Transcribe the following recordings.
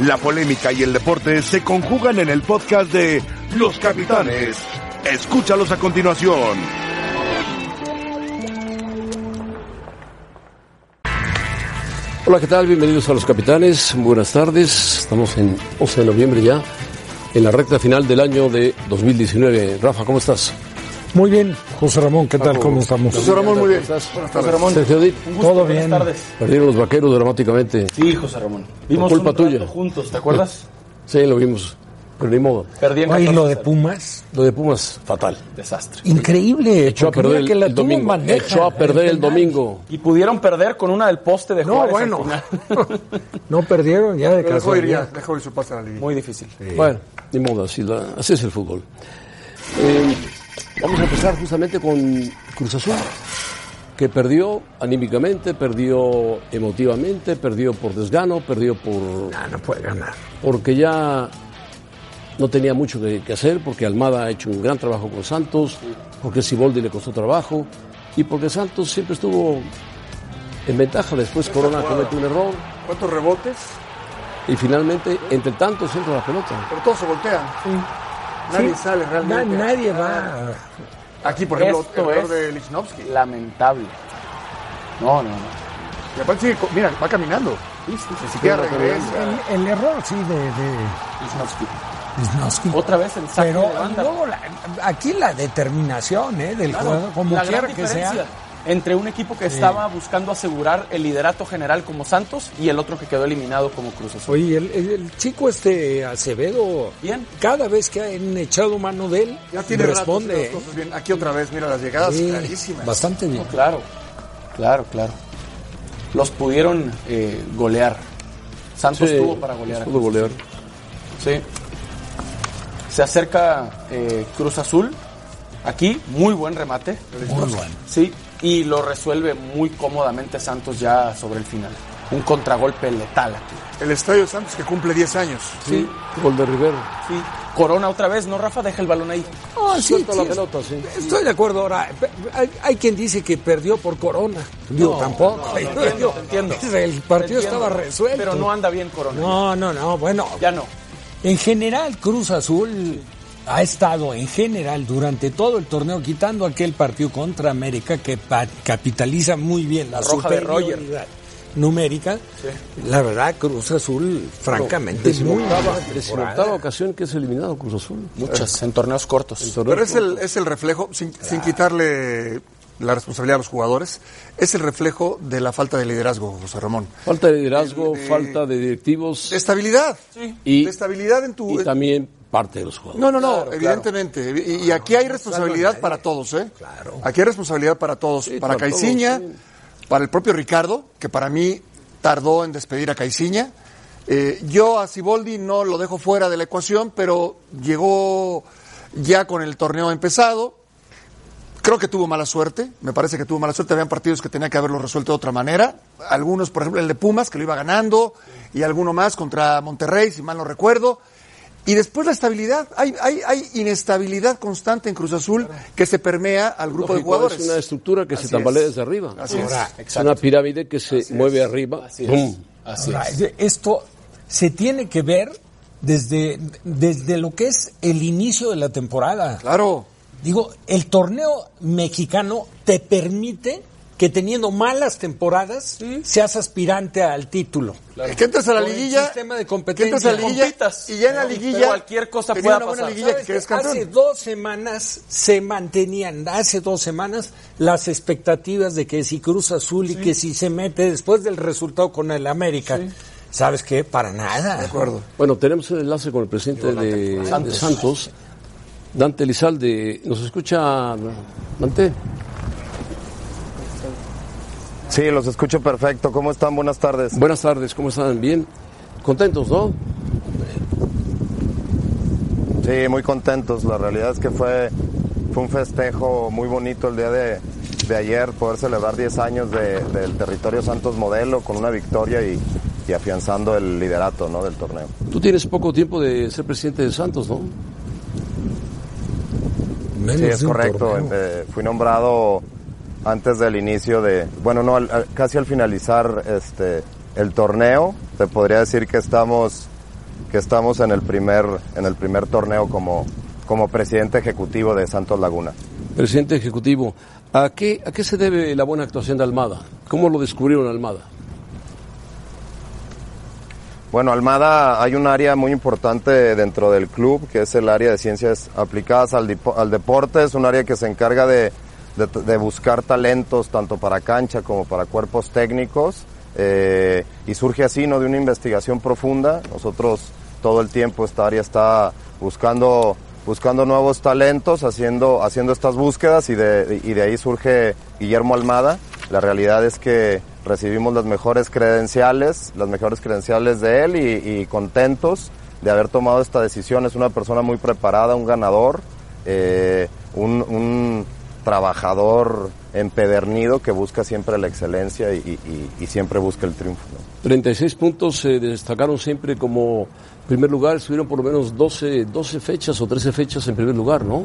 La polémica y el deporte se conjugan en el podcast de Los Capitanes. Escúchalos a continuación. Hola, ¿qué tal? Bienvenidos a Los Capitanes. Buenas tardes. Estamos en 11 de noviembre ya, en la recta final del año de 2019. Rafa, ¿cómo estás? Muy bien, José Ramón, ¿qué tal? ¿Cómo estamos? José Ramón, muy bien. José Ramón, Sergio Dip, Todo bien. buenas tardes. perdieron los vaqueros dramáticamente. Sí, José Ramón. Vimos culpa un tuya. juntos, ¿te acuerdas? Sí, lo vimos. Pero ni modo. Perdí en Oye, 14 lo de. Pumas, Lo de Pumas, fatal. Desastre. increíble. Echó a perder el, la el domingo. bandeja, Echó a perder el domingo. Y pudieron perder con una del poste de No, Juárez bueno. al final. No perdieron ya de Pero dejó ir ya, casualidad. dejó ir su pase a la liguilla. Muy difícil. Bueno, ni modo, así, la- así es el fútbol. Eh, vamos a empezar justamente con Cruz Azul, que perdió anímicamente, perdió emotivamente, perdió por desgano, perdió por Ah, no puede ganar. porque ya no tenía mucho que, que hacer, porque Almada ha hecho un gran trabajo con Santos, porque Siboldi le costó trabajo y porque Santos siempre estuvo en ventaja. Después Corona comete un error ¿Cuántos rebotes? y finalmente, entre tantos, entra la pelota. Pero todos se voltean. Nadie sale Na- realmente. nadie va. Aquí, por ejemplo, Esto el error es- de Lichnowsky. Lamentable. No, no, no. Y aparte sigue, mira, va caminando. Ni siquiera regresa. El, el error, sí, de, de Lichnowsky. Wisnowski. Otra vez el saque Pero de banda. luego la- aquí la determinación ¿eh? del Claro, juego, como quiera que sea. Entre un equipo que estaba buscando asegurar el liderato general como Santos y el otro que quedó eliminado como Cruz Azul. Oye, el, el- el chico este Acevedo, Bien. cada vez que han echado mano de él, Ya tiene rato responde. cosas bien. Aquí otra vez, mira las llegadas Sí, clarísimas. bastante bien. No, claro, claro, claro. Los pudieron eh, golear. Santos Sí, tuvo para golear. Cruz golear. Sí. Se acerca eh, Cruz Azul. Aquí, muy buen remate. Muy bueno. Sí. Y lo resuelve muy cómodamente Santos ya sobre el final. Un contragolpe letal aquí. El Estadio Santos que cumple 10 años. Sí, gol de Rivero. Sí. Corona otra vez, ¿no, Rafa? Deja el balón ahí. Ah, sí, Suelta la sí, pelota, sí. Estoy de acuerdo ahora. Hay, hay quien dice que perdió por Corona. Digo, tampoco. te entiendo. El partido entiendo. estaba resuelto. Pero no anda bien Corona. No, no, no. Bueno, Ya no. en general Cruz Azul ha estado en general durante todo el torneo quitando aquel partido contra América que capitaliza muy bien la, La roja de Roger. superioridad numérica. La verdad Cruz Azul francamente es muy temporada. decimoctava ocasión que es eliminado Cruz Azul. Muchas, en torneos cortos. Pero es el, es el reflejo, sin, sin quitarle la responsabilidad a los jugadores, es el reflejo de la falta de liderazgo, José Ramón. Falta de liderazgo, De- falta de directivos De estabilidad. y, De estabilidad en tu... y también parte de los jugadores. No, no, no, Claro, evidentemente. Y, y aquí hay responsabilidad para todos, ¿eh? Claro. Aquí hay responsabilidad para todos. Sí, para para Caiciña, sí. para el propio Ricardo, que para mí tardó en despedir a Caiciña. Eh, yo a Siboldi no lo dejo fuera de la ecuación, pero llegó ya con el torneo empezado. Creo que tuvo mala suerte, me parece que tuvo mala suerte. Habían partidos que tenía que haberlo resuelto de otra manera. Algunos, por ejemplo, el de Pumas, que lo iba ganando, y alguno más contra Monterrey, si mal no recuerdo. Y después la estabilidad. Hay, hay, hay inestabilidad constante en Cruz Azul que se permea al grupo de Lógico, jugadores. Es una estructura que se tambalea es. desde arriba. Así es. Ahora, Es una pirámide que se mueve arriba. Así. Así Ahora, es. de- Esto se tiene que ver desde, desde lo que es el inicio de la temporada. Claro. Digo, el torneo mexicano te permite que teniendo malas temporadas seas aspirante al título. Que entres a la liguilla. sistema de que competencia. entres a la liguilla. Compitas. Y ya en la liguilla. cualquier cosa pueda una buena pasar. liguilla que ¿Sabes quedes qué? Hace dos semanas se mantenían, hace dos semanas, las expectativas de que si Cruz Azul y que si se mete después del resultado con el América. ¿Sabes qué? Para nada. De acuerdo. Bueno, tenemos el enlace con el presidente de de Santos, Dante Lizalde. ¿Nos escucha, Dante? Sí, los escucho perfecto. ¿Cómo están? Buenas tardes. Buenas tardes, ¿cómo están? Bien. Contentos, ¿no? Sí, muy contentos. La realidad es que fue, fue un festejo muy bonito el día de, de ayer, poder celebrar 10 años de- del territorio Santos Modelo con una victoria y, y afianzando el liderato ¿no? del torneo. Tú tienes poco tiempo de ser presidente de Santos, ¿no? Menos Sí, es correcto. torneo. Eh, fui nombrado antes del inicio de, bueno, no, al- al- casi al finalizar este el torneo. Te podría decir que estamos que estamos en el primer, en el primer torneo como, como presidente ejecutivo de Santos Laguna. Presidente ejecutivo, ¿a qué, ¿a qué se debe la buena actuación de Almada? ¿Cómo lo descubrieron Almada? Bueno, Almada hay un área muy importante dentro del club, que es el área de ciencias aplicadas al, al deporte. Es un área que se encarga de, de, de, buscar talentos tanto para cancha como para cuerpos técnicos. Eh, y surge así, ¿no? De una investigación profunda. Nosotros todo el tiempo esta área está buscando, buscando nuevos talentos, haciendo, haciendo estas búsquedas y de, y de ahí surge Guillermo Almada. La realidad es que recibimos las mejores credenciales, las mejores credenciales de él y, y, contentos de haber tomado esta decisión. Es una persona muy preparada, un ganador, eh, un, un, trabajador empedernido que busca siempre la excelencia y, y, y siempre busca el triunfo. ¿no? 36 puntos se destacaron siempre como primer lugar, estuvieron por lo menos 12, 12 fechas o 13 fechas en primer lugar, ¿no?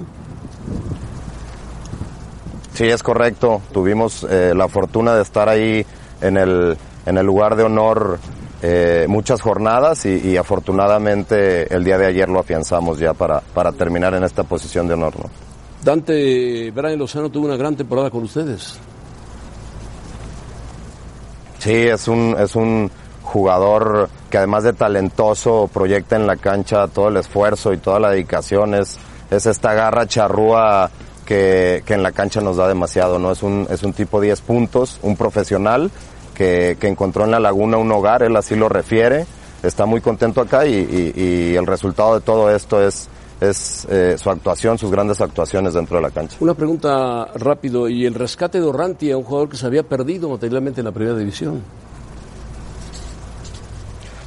Sí, es correcto. Tuvimos eh, la fortuna de estar ahí en el, en el lugar de honor eh, muchas jornadas y, y, afortunadamente el día de ayer lo afianzamos ya para, para terminar en esta posición de honor. ¿no? Dante Brian Lozano tuvo una gran temporada con ustedes. Sí, es un, es un jugador que además de talentoso proyecta en la cancha todo el esfuerzo y toda la dedicación. Es, es esta garra charrúa que, que en la cancha nos da demasiado, ¿no? Es un, es un tipo 10 puntos, un profesional que, que encontró en la laguna un hogar, él así lo refiere, está muy contento acá y, y, y el resultado de todo esto es, es eh, su actuación, sus grandes actuaciones dentro de la cancha. Una pregunta rápido, ¿y el rescate de Orrantia, un jugador que se había perdido materialmente en la primera división?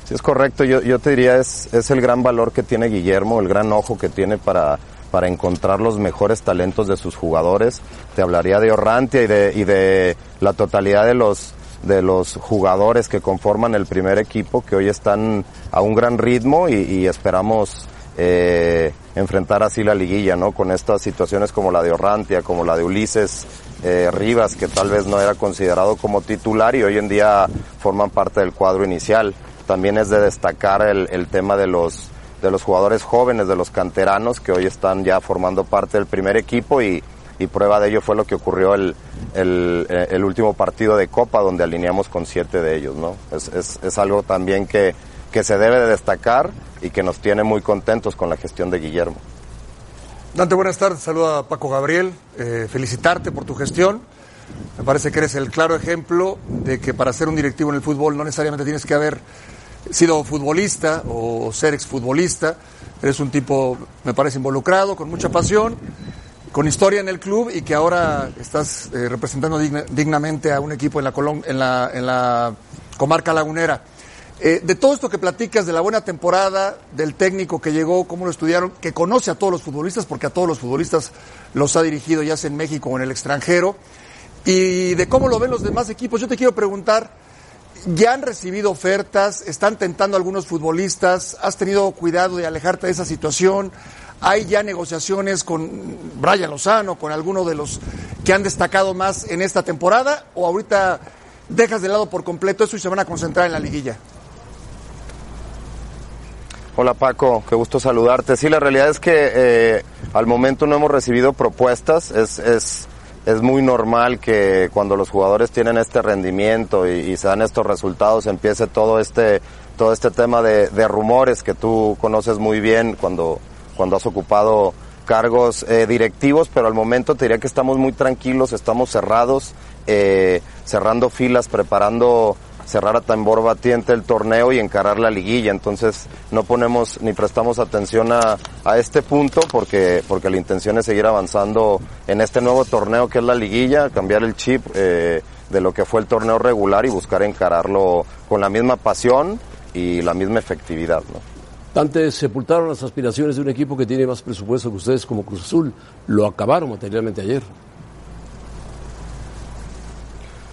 Sí, es correcto, yo, yo te diría es, es el gran valor que tiene Guillermo, el gran ojo que tiene para, para encontrar los mejores talentos de sus jugadores. Te hablaría de Orrantia y de, y de la totalidad de los, de los jugadores que conforman el primer equipo, que hoy están a un gran ritmo y, y esperamos eh, enfrentar así la liguilla, ¿no? Con estas situaciones como la de Orrantia, como la de Ulises eh, Rivas, que tal vez no era considerado como titular y hoy en día forman parte del cuadro inicial. También es de destacar el, el tema de los de los jugadores jóvenes, de los canteranos que hoy están ya formando parte del primer equipo y, y prueba de ello fue lo que ocurrió el, el, el, último partido de Copa donde alineamos con siete de ellos, ¿no? Es, es, es algo también que, que se debe de destacar y que nos tiene muy contentos con la gestión de Guillermo. Dante, buenas tardes. Saluda a Paco Gabriel. Eh, felicitarte por tu gestión. Me parece que eres el claro ejemplo de que para ser un directivo en el fútbol no necesariamente tienes que haber sido futbolista o ser exfutbolista. Eres un tipo, me parece, involucrado, con mucha pasión, con historia en el club y que ahora estás eh, representando digna, dignamente a un equipo en la, en la, en la comarca lagunera. Eh, de todo esto que platicas, de la buena temporada, del técnico que llegó, cómo lo estudiaron, que conoce a todos los futbolistas, porque a todos los futbolistas los ha dirigido ya sea en México o en el extranjero, y de cómo lo ven los demás equipos, yo te quiero preguntar, ¿ya han recibido ofertas? ¿Están tentando algunos futbolistas? ¿Has tenido cuidado de alejarte de esa situación? ¿Hay ya negociaciones con Brian Lozano, con alguno de los que han destacado más en esta temporada? ¿O ahorita dejas de lado por completo eso y se van a concentrar en la liguilla? Hola Paco, qué gusto saludarte. Sí, la realidad es que eh, al momento no hemos recibido propuestas. Es, es, es, muy normal que cuando los jugadores tienen este rendimiento y, se dan estos resultados empiece todo este, todo este tema de, de, rumores que tú conoces muy bien cuando, cuando has ocupado cargos eh, directivos, pero al momento te diría que estamos muy tranquilos, estamos cerrados, eh, cerrando filas, preparando cerrar a tambor batiente el torneo y encarar la liguilla. Entonces no ponemos ni prestamos atención a, a, este punto porque, porque la intención es seguir avanzando en este nuevo torneo que es la liguilla, cambiar el chip eh, de lo que fue el torneo regular y buscar encararlo con la misma pasión y la misma efectividad. ¿no? Antes sepultaron las aspiraciones de un equipo que tiene más presupuesto que ustedes como Cruz Azul. Lo acabaron materialmente ayer.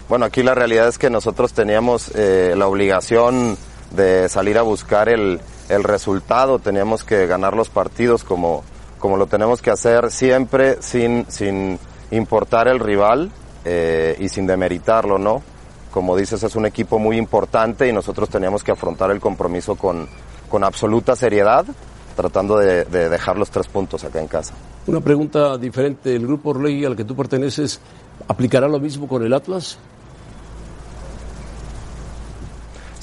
Bueno, aquí la realidad es que nosotros teníamos eh, la obligación de salir a buscar el, el, resultado, teníamos que ganar los partidos como, como lo tenemos que hacer siempre sin, sin importar el rival eh, y sin demeritarlo, ¿no? Como dices, es un equipo muy importante y nosotros teníamos que afrontar el compromiso con, con absoluta seriedad, tratando de, de dejar los tres puntos acá en casa. Una pregunta diferente. ¿El grupo Orlegui al que tú perteneces aplicará lo mismo con el Atlas?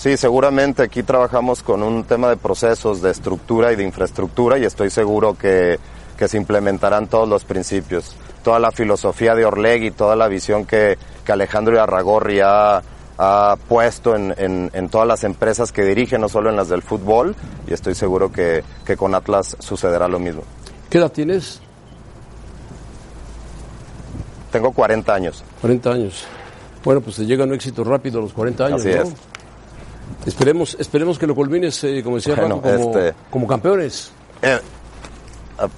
Sí, seguramente aquí trabajamos con un tema de procesos, de estructura y de infraestructura y estoy seguro que, que se implementarán todos los principios. Toda la filosofía de Orlegui, toda la visión que, que Alejandro Arragorri ha, ha puesto en, en, en, todas las empresas que dirige, no solo en las del fútbol, y estoy seguro que, que con Atlas sucederá lo mismo. ¿Qué edad tienes? Tengo 40 años. 40 años. Bueno, pues te llega un éxito rápido a los 40 años, Así ¿no? es. Esperemos, esperemos que lo culmines, eh, como decía Bueno, como, este- como campeones. Eh, ah,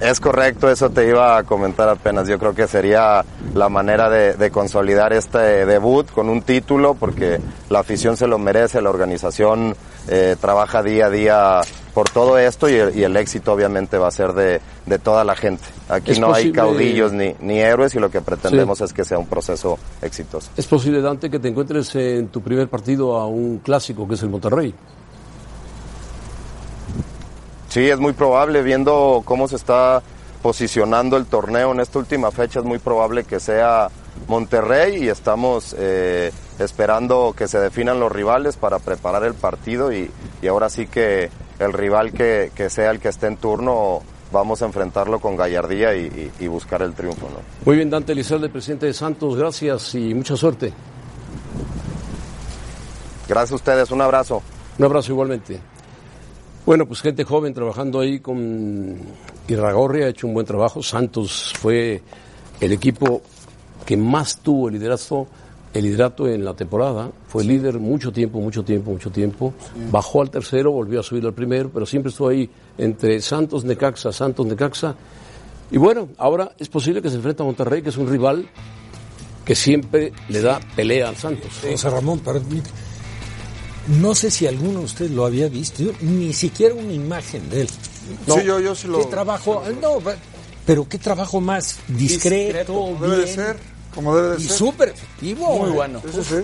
es correcto, eso te iba a comentar apenas. Yo creo que sería la manera de, de consolidar este debut con un título, porque la afición se lo merece, la organización eh, trabaja día a día por todo esto y el, y el éxito obviamente va a ser de, de toda la gente. Aquí no hay caudillos ni, ni héroes y lo que pretendemos es que sea un proceso exitoso. Es posible, Dante, que te encuentres en tu primer partido a un clásico que es el Monterrey. Sí, es muy probable, viendo cómo se está posicionando el torneo en esta última fecha, es muy probable que sea Monterrey y estamos eh, esperando que se definan los rivales para preparar el partido y, y ahora sí que el rival que, que sea el que esté en turno vamos a enfrentarlo con gallardía y, y- y buscar el triunfo. ¿no? Muy bien, Dante Elizalde, presidente de Santos, gracias y mucha suerte. Gracias a ustedes, un abrazo. Un abrazo igualmente. Bueno, pues gente joven trabajando ahí con Irragorri ha hecho un buen trabajo. Santos fue el equipo que más tuvo el liderazgo, el liderato en la temporada. Fue líder mucho tiempo, mucho tiempo, mucho tiempo. Bajó al tercero, volvió a subir al primero, pero siempre estuvo ahí entre Santos, Necaxa, Santos, Necaxa. Y bueno, ahora es posible que se enfrente a Monterrey, que es un rival que siempre le da pelea al Santos. José Ramón, permite. No sé si alguno de ustedes lo había visto, yo ni siquiera una imagen de él. Sí, yo, yo sí lo... ¿Qué trabajo? No, pero qué trabajo más discreto, debe de ser, como debe de y ser. súper efectivo. Muy bueno. Sí, sí, sí.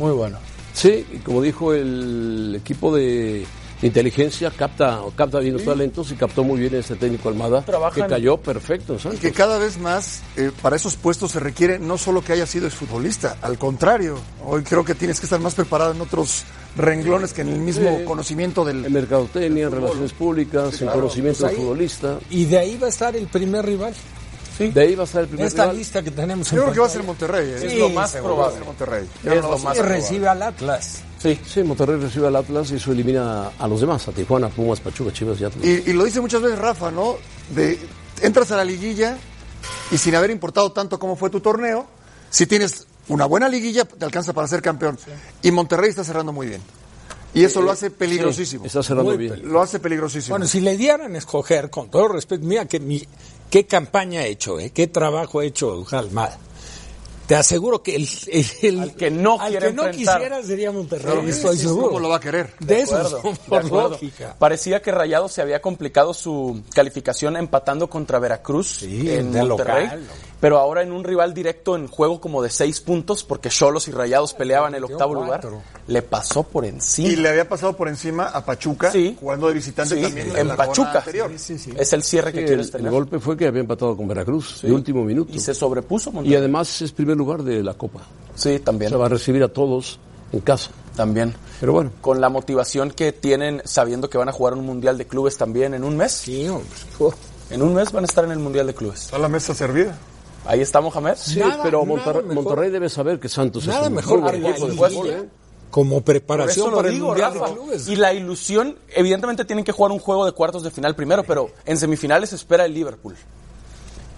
Muy bueno. Sí, y como dijo el equipo de inteligencia, capta, capta bien los talentos y captó muy bien ese técnico Almada, Trabajan- que cayó perfecto en Y que cada vez más eh, para esos puestos se requiere no solo que haya sido exfutbolista, al contrario, hoy creo que tienes que estar más preparado en otros renglones que en el mismo Sí. conocimiento En del... mercadotecnia, en relaciones públicas, en conocimiento Pues del futbolista. Y de ahí va a estar el primer rival. De ahí va a estar el primer Esta rival. lista que tenemos Yo creo que va a ser Monterrey. ¿eh? Sí, Es lo más seguro. Ser probable. Monterrey. Es no lo ser- más recibe al Atlas. Sí. Sí, Monterrey recibe al Atlas y eso elimina a los demás, a Tijuana, Pumas, Pachuca, Chivas y Atlas. Y, y lo dice muchas veces Rafa, ¿no? De, entras a la liguilla y sin haber importado tanto cómo fue tu torneo, si tienes una buena liguilla, te alcanza para ser campeón. Y Monterrey está cerrando muy bien. Y eso lo hace peligrosísimo. Está cerrando Muy bien. Lo hace peligrosísimo. Bueno, si le dieran a escoger, con todo respeto, mira que mi, qué campaña ha hecho, ¿eh? qué trabajo ha hecho Almada. Te aseguro que el, el- el- Al que no al que no quisiera sería Monterrey. Claro estoy sí, seguro. ¿Cómo lo va a querer? De eso acuerdo, de por acuerdo. lógica. Parecía que Rayados se había complicado su calificación empatando contra Veracruz Sí, en de Monterrey. local. Pero ahora en un rival directo en juego como de seis puntos, porque Cholos y Rayados peleaban el octavo lugar, le pasó por encima. Y le había pasado por encima a Pachuca, Sí. jugando de visitante Sí, también en la jornada Pachuca. anterior. Es el cierre que quieres el, tener. el golpe fue que había empatado con Veracruz, de último minuto. Y se sobrepuso Y Monterrey. además es primer lugar de la Copa. Sí, O también. sea, va a recibir a todos en casa. También. Pero bueno, Con la motivación que tienen sabiendo que van a jugar un mundial de clubes también en un mes. Sí, hombre. En un mes van a estar en el mundial de clubes. Está la mesa servida. Ahí está Mohamed. sí, Nada- pero nada Monterrey, mejor. Monterrey debe saber que Santos Nada es un mejor muy que buen la equipo de fútbol, ¿eh? como preparación para el digo, Mundial Rafa. de Clubes. Y la ilusión, evidentemente tienen que jugar un juego de cuartos de final primero, pero en semifinales espera el Liverpool.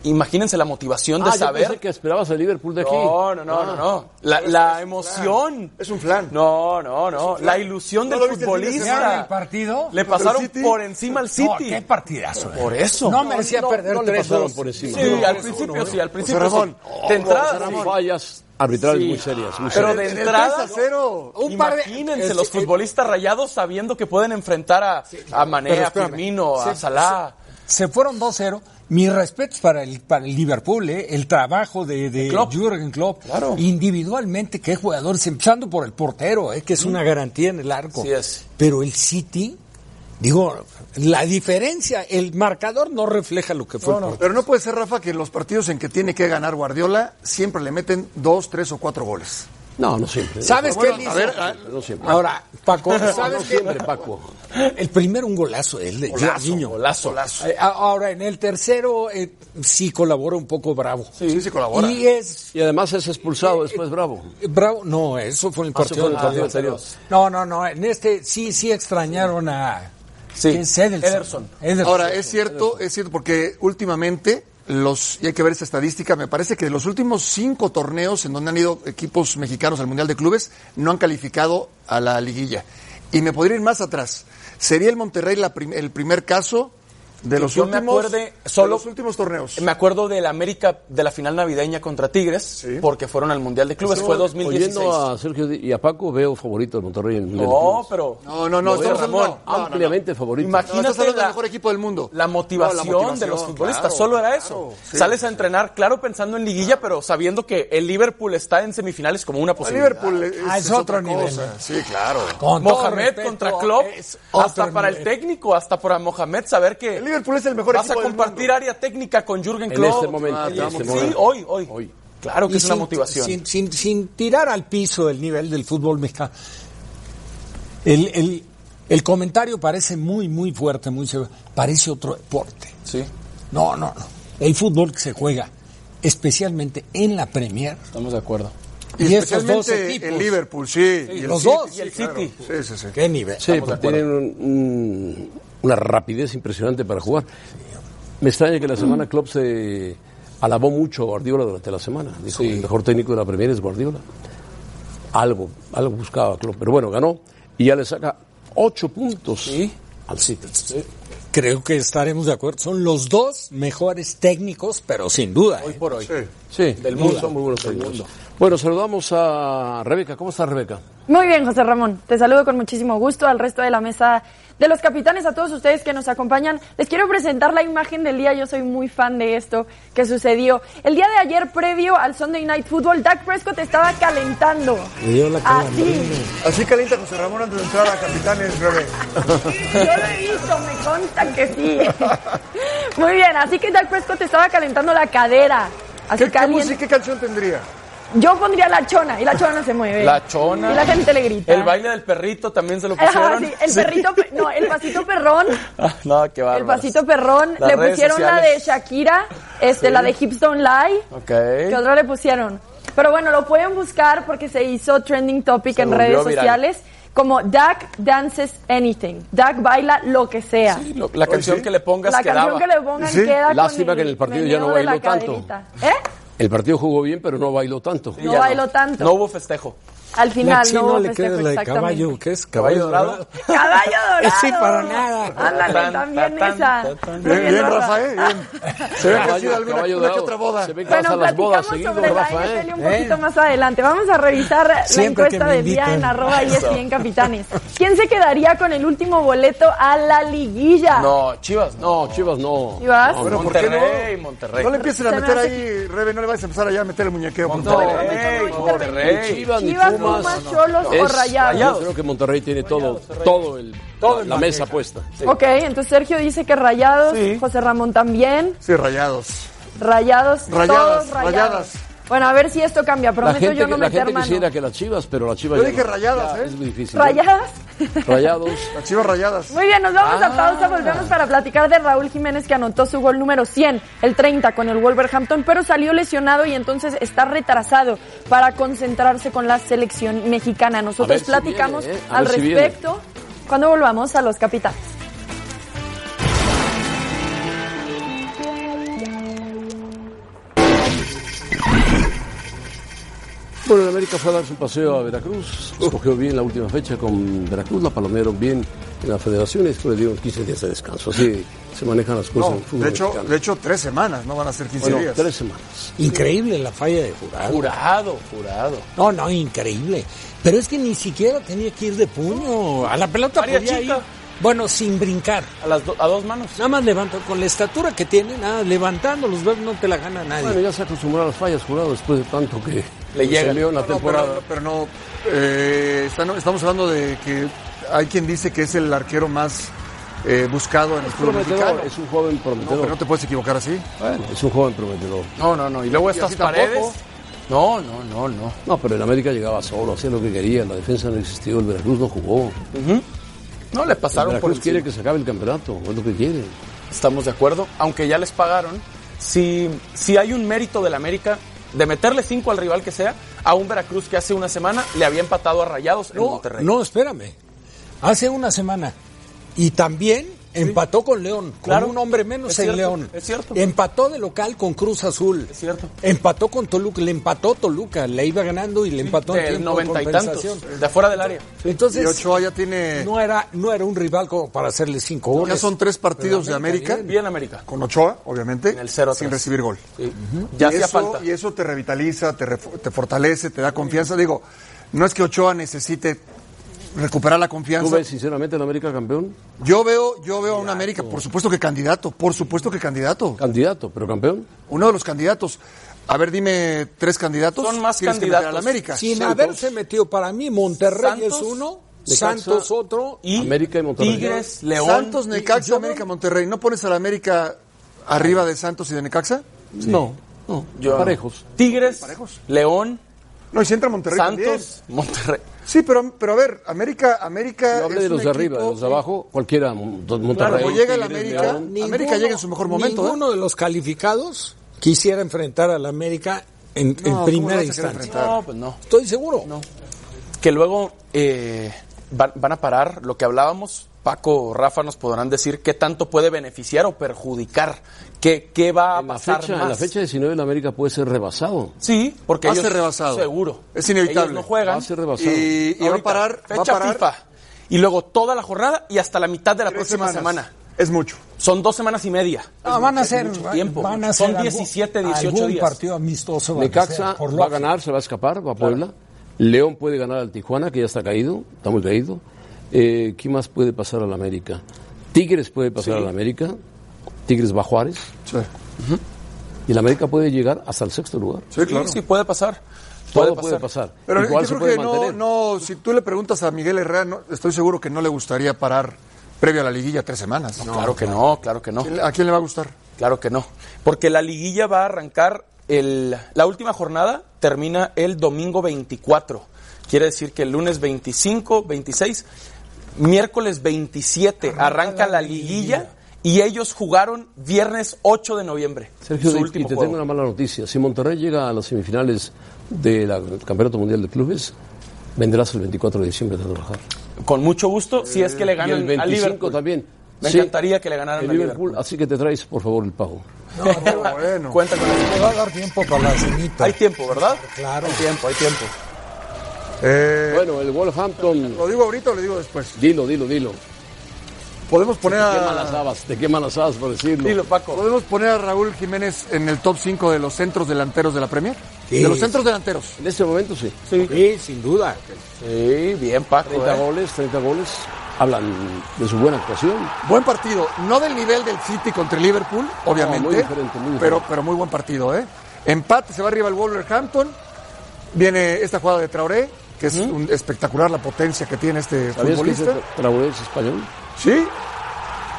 Imagínense la motivación de Ah, yo saber. pensé que esperabas al Liverpool de aquí. No, no, no, no, no. La, la emoción. Es un flan. No, no, no. La ilusión ¿No del futbolista. el partido? Le ¿Contra el pasaron por encima al No, City. qué partidazo. Por eso. No merecía no, perder no le pasaron 3-2. por encima. Sí, al principio sí, al principio Ramón, sí. De entrada, sí. fallas arbitrales Sí. muy serias. muy Pero serias. de entrada, 3 a 0. Un par de- Imagínense los futbolistas rayados sabiendo que pueden enfrentar a, a Mané, a. Firmino, a Se- Salah. Se fueron 2-0. Mis respetos para el, para el Liverpool, ¿eh? el trabajo de, de Klopp. Jürgen Klopp. Claro. Individualmente, qué jugadores, empezando por el portero, ¿eh? que es una garantía en el arco. Sí es. Pero el City Digo, la diferencia, el marcador no refleja lo que fue el partido. Pero no puede ser, Rafa, que en los partidos en que tiene que ganar Guardiola siempre le meten dos, tres o cuatro goles. No, no siempre. ¿Sabes Bueno, qué él a ver, a- No siempre. Ahora, Paco, No ¿sabes qué? siempre, Paco. El primero un golazo de él, de Jorginho. Golazo. Eh, a- Ahora, en el tercero eh, sí colabora un poco Bravo. Sí, sí colabora. Y es Y además es expulsado después, bravo. Bravo, no, eso fue en el Ah, partido, fue en el partido anterior. anterior. No, no, no, en este sí, sí extrañaron a Sí, ¿quién es Ederson? Ederson. Ederson. Ahora, es cierto, es cierto, porque últimamente los, y hay que ver esta estadística, me parece que de los últimos cinco torneos en donde han ido equipos mexicanos al Mundial de Clubes, no han calificado a la liguilla. Y me podría ir más atrás. Sería el Monterrey la el primer caso de los yo me últimos acuerde de solo- los últimos torneos. Me acuerdo de la América de la final navideña contra Tigres, porque fueron al Mundial de Clubes, fue 2016. Oyendo a Sergio y a Paco, veo favorito al Monterrey en el Mundial de No, pero No, no, no, estamos Ramón, hablando- no, no, no. ampliamente favorito. Imagínate del mejor equipo del mundo. La motivación, No, la motivación, de los futbolistas, claro, solo era claro, eso. sí. Sales a entrenar, claro, pensando en liguilla, pero sabiendo que el Liverpool está en semifinales como una El posibilidad. Liverpool es, Ah, es es otro otra nivel. cosa. Sí, claro. Con Mohamed contra Klopp, hasta para el técnico, hasta para Mohamed saber que El Liverpool es el mejor vas a del compartir mundo. área técnica con Jürgen En Klopp. este momento, en este sí, momento. hoy, hoy, Hoy. Claro que Y es una sin- motivación. Sin, sin- sin tirar al piso el nivel del fútbol mexicano. El, el- el comentario parece muy, muy fuerte, muy severo. Parece otro deporte. Sí, No, no, no. El fútbol que se juega, especialmente en la Premier, estamos de acuerdo. Y, y especialmente equipos. el Liverpool, sí. y el los City, dos. Y el claro. City. Sí, sí, sí. ¿Qué nivel? Sí, porque tienen un- un- una rapidez impresionante para jugar. Me extraña que la semana Klopp se alabó mucho a Guardiola durante la semana. Dijo, el mejor técnico de la Premier es Guardiola. Algo, algo buscaba Klopp. Pero bueno, ganó y ya le saca ocho puntos al City. Creo que estaremos de acuerdo. Son los dos mejores técnicos, pero sin duda. Hoy ¿eh? por hoy. Sí, Del mundo. son muy buenos técnicos. Bueno, saludamos a Rebeca. ¿Cómo está Rebeca? Muy bien, José Ramón. Te saludo con muchísimo gusto al resto de la mesa de los capitanes, a todos ustedes que nos acompañan. Les quiero presentar la imagen del día. Yo soy muy fan de esto que sucedió. El día de ayer, previo al Sunday Night Football, Dak Prescott estaba calentando. Le dio la Así. Así calienta José Ramón antes de entrar a Capitanes, Rebe. Yo lo he visto, me consta que sí. Muy bien, así que Dak Prescott estaba calentando la cadera. Así ¿Qué, música, qué canción tendría? Yo pondría la chona y la chona no se mueve. La chona. Y la gente le grita. El baile del perrito también se lo Ajá, pusieron. sí, el perrito, pe- no, el pasito perrón. Ah, no, qué bárbaro. El pasito perrón. Las le pusieron la de. Shakira, este, la de Hips Don't Lie. Ok. ¿Qué otra le pusieron? Pero bueno, lo pueden buscar porque se hizo trending topic Se en redes viral. sociales como Dak dances anything. Dak baila lo que sea. Sí, lo- la canción que le pongas la quedaba. canción que le pongan Sí. queda Lástima con que en el partido ya no la bailó tanto. ¿Eh? El partido jugó bien, pero no bailó tanto. Sí, No bailó tanto. No hubo festejo. Al La final chino no le festejo, queda la de caballo, ¿qué es? Caballo dorado. Caballo dorado. Sí, para nada. Ándale, también tan, esa. tan, tan. Muy Bien, bien, Rafa. Rafa, ¿eh? Bien. Se ve que ha sido alguna, una que dorado. otra boda. Se ve que vas Bueno, a las bodas platicamos seguido, sobre la Rafa, ¿eh? NFL un poquito más adelante. Vamos a revisar la Siempre encuesta que me del día en arroba ESPN Capitanes. ¿Quién se quedaría con el último boleto a la liguilla? No, Chivas, no. Chivas no. ¿Chivas? No, Bueno, no. ¿por qué Monterrey, no? Monterrey. No le empiecen a meter ahí, Rebe, no le vayas a empezar allá a meter el muñequeo. Monterrey. Monterrey. Chivas, Chivas, Pumas. Pumas, Cholos o Es- Rayados. Yo creo que Monterrey tiene todo, todo el, Todo la, en la bandeja. mesa puesta. Ok, entonces Sergio dice que Rayados, José Ramón también, Sí, rayados. Rayados, Rayadas, todos Rayados. rayadas. Bueno, a ver si esto cambia. La Prometo gente, yo no la meter gente mano. quisiera que las Chivas, pero las Chivas Yo ya dije no. rayadas, Ya ¿eh? Es muy difícil. ¿Rayadas? Rayados. Las chivas rayadas. Muy bien, nos vamos Ah. a pausa, volvemos para platicar de Raúl Jiménez que anotó su gol número 100, el 30 con el Wolverhampton, pero salió lesionado y entonces está retrasado para concentrarse con la selección mexicana. Nosotros si platicamos viene, ¿eh? Al viene. respecto cuando volvamos a los capitanes. Bueno, el América fue a darse un paseo a Veracruz. Escogió bien la última fecha con Veracruz, la palomearon bien en la federación y después le dieron 15 días de descanso. Así se manejan las cosas No, en el fútbol de, hecho, mexicano. de hecho, tres semanas, no van a ser 15 bueno, días. tres semanas. Increíble la falla de jurado. Jurado, jurado. No, no, increíble. Pero es que ni siquiera tenía que ir de puño. A la pelota podía chica. ir. Bueno, sin brincar. A, las do- a dos manos. Nada más levantó, con la estatura que tiene, nada, levantando los brazos no te la gana nadie. Bueno, ya se acostumbró a las fallas jurado después de tanto que Le llega. salió en la No, no, temporada. pero, pero no, eh, están- estamos hablando de que hay quien dice que es el arquero más eh, buscado en el prometedor, mexicano. es un joven No, prometedor. pero no te puedes equivocar así. Bueno, es un joven prometedor. No, no, no. Y luego estas así tampoco. paredes. No, no, no, no. No, pero el América llegaba solo, hacía lo que quería, la defensa no existió, el Veracruz no jugó. No le El pasaron por Veracruz quiere encima. que se acabe el campeonato, es lo que quiere. Estamos de acuerdo. Aunque ya les pagaron, si, si hay un mérito del América de meterle cinco al rival que sea, a un Veracruz que hace una semana le había empatado a Rayados en No, Monterrey. no, espérame. Hace una semana. Y también empató con León, Claro. con un hombre menos Es en cierto, León. es cierto. Empató de local con Cruz Azul. Es cierto. Empató con Toluca, le empató Toluca, le iba ganando y le empató en tiempo de noventa y tantos. De afuera del área. Entonces, Y Ochoa ya tiene. no era, no era un rival como para hacerle cinco goles. Ya son tres partidos de América. bien. Bien América. Con Ochoa, obviamente. En el 0-3. sin recibir gol. Ya y, hacía eso, falta. y eso te revitaliza, te fortalece, te da confianza. Digo, no es que Ochoa necesite recuperar la ¿Tú confianza. ves sinceramente el América campeón? Yo veo, yo veo a un América, por supuesto que candidato, por supuesto que candidato. Candidato, pero campeón. Uno de los candidatos. A ver, dime tres candidatos. Son más que candidatos. al América. Sin Santos. haberse metido para mí, Monterrey Santos, es uno, Necaxa, Santos otro. Y América y Monterrey. Tigres, León. Santos, Necaxa, América, Monterrey. ¿No pones al América arriba de Santos y de Necaxa? No, no, Yo- parejos. Tigres, Parejos. León, No, y si entra Monterrey también. Santos, Monterrey. Sí, pero, pero a ver, América, América. Yo hablé es de los un de arriba, de los de abajo, cualquiera, Mon- Monterrey. Llega el América. América llega en su mejor momento, ¿eh? Ninguno de los calificados quisiera enfrentar al América en, en ¿cómo primera instancia. No, pues no. Estoy seguro. que luego eh, van, van a parar lo que hablábamos. Paco, Rafa nos podrán decir qué tanto puede beneficiar o perjudicar, qué, qué va a En la, pasar fecha, más. en la fecha 19 el América puede ser rebasado. Sí, porque Va a ser rebasado. seguro. Es inevitable. Ellos no juegan. Va a ser rebasado. Y, y va a parar, va a fecha parar FIFA. Y luego toda la jornada y hasta la mitad de la tres próxima semanas. semana. Es mucho. Son dos semanas y media. Ah, van a ser, mucho tiempo. van a Son ser 17, algún- 18 algún días. partido amistoso. van a Necaxa ser, por va a ganar, se va a escapar, va a Puebla. León puede ganar al Tijuana, que ya está caído, está muy caído. Eh, ¿Quién más puede pasar al América? Tigres puede pasar al América. Tigres va a Juárez. Sí, Y el América puede llegar hasta el sexto lugar. sí, claro. Sí, sí, puede pasar. Todo Puede puede pasar. Pero Igual yo se creo puede que no, mantener. no, si tú le preguntas a Miguel Herrera, no, estoy seguro que no le gustaría parar previo a la liguilla tres semanas. claro que no, claro que no. ¿Quién le- ¿A quién le va a gustar? Claro que no. Porque la liguilla va a arrancar el, la última jornada termina el domingo 24. Quiere decir que el lunes 25, 26, miércoles 27 arranca, la liguilla y ellos jugaron viernes 8 de noviembre. Sergio, su y- y último te juego. tengo una mala noticia. Si Monterrey llega a las semifinales del Campeonato Mundial de Clubes, vendrás el 24 de diciembre a trabajar. Con mucho gusto, si es que le Y ganan el 25 al Liverpool. también. Me Sí, encantaría que le ganaran el Liverpool, Liverpool. así que te traes, por favor, el pago. bueno. Cuenta con eso. Le va a dar tiempo para la cenita. Hay tiempo, ¿verdad? Claro. Hay tiempo, hay tiempo. Eh, Bueno, el Wolverhampton, ¿Lo digo ahorita o lo digo después? dilo, dilo, dilo. Podemos poner Te queman las a, habas, te queman las habas por decirlo. Dilo, Paco. podemos poner a Raúl Jiménez en el top 5 de los centros delanteros de la Premier. Sí. De los centros delanteros. En este momento sí. Sí, sin duda. Sí, bien, Paco. 30 ¿eh? goles, 30 goles. Hablan de su buena actuación. Buen partido, no del nivel del City contra el Liverpool, obviamente, muy diferente, muy diferente. Pero, pero muy buen partido, ¿eh? Empate, se va arriba el Wolverhampton, viene esta jugada de Traoré, que es un- espectacular la potencia que tiene este ¿Sabías que ese futbolista. Traoré es español? Sí,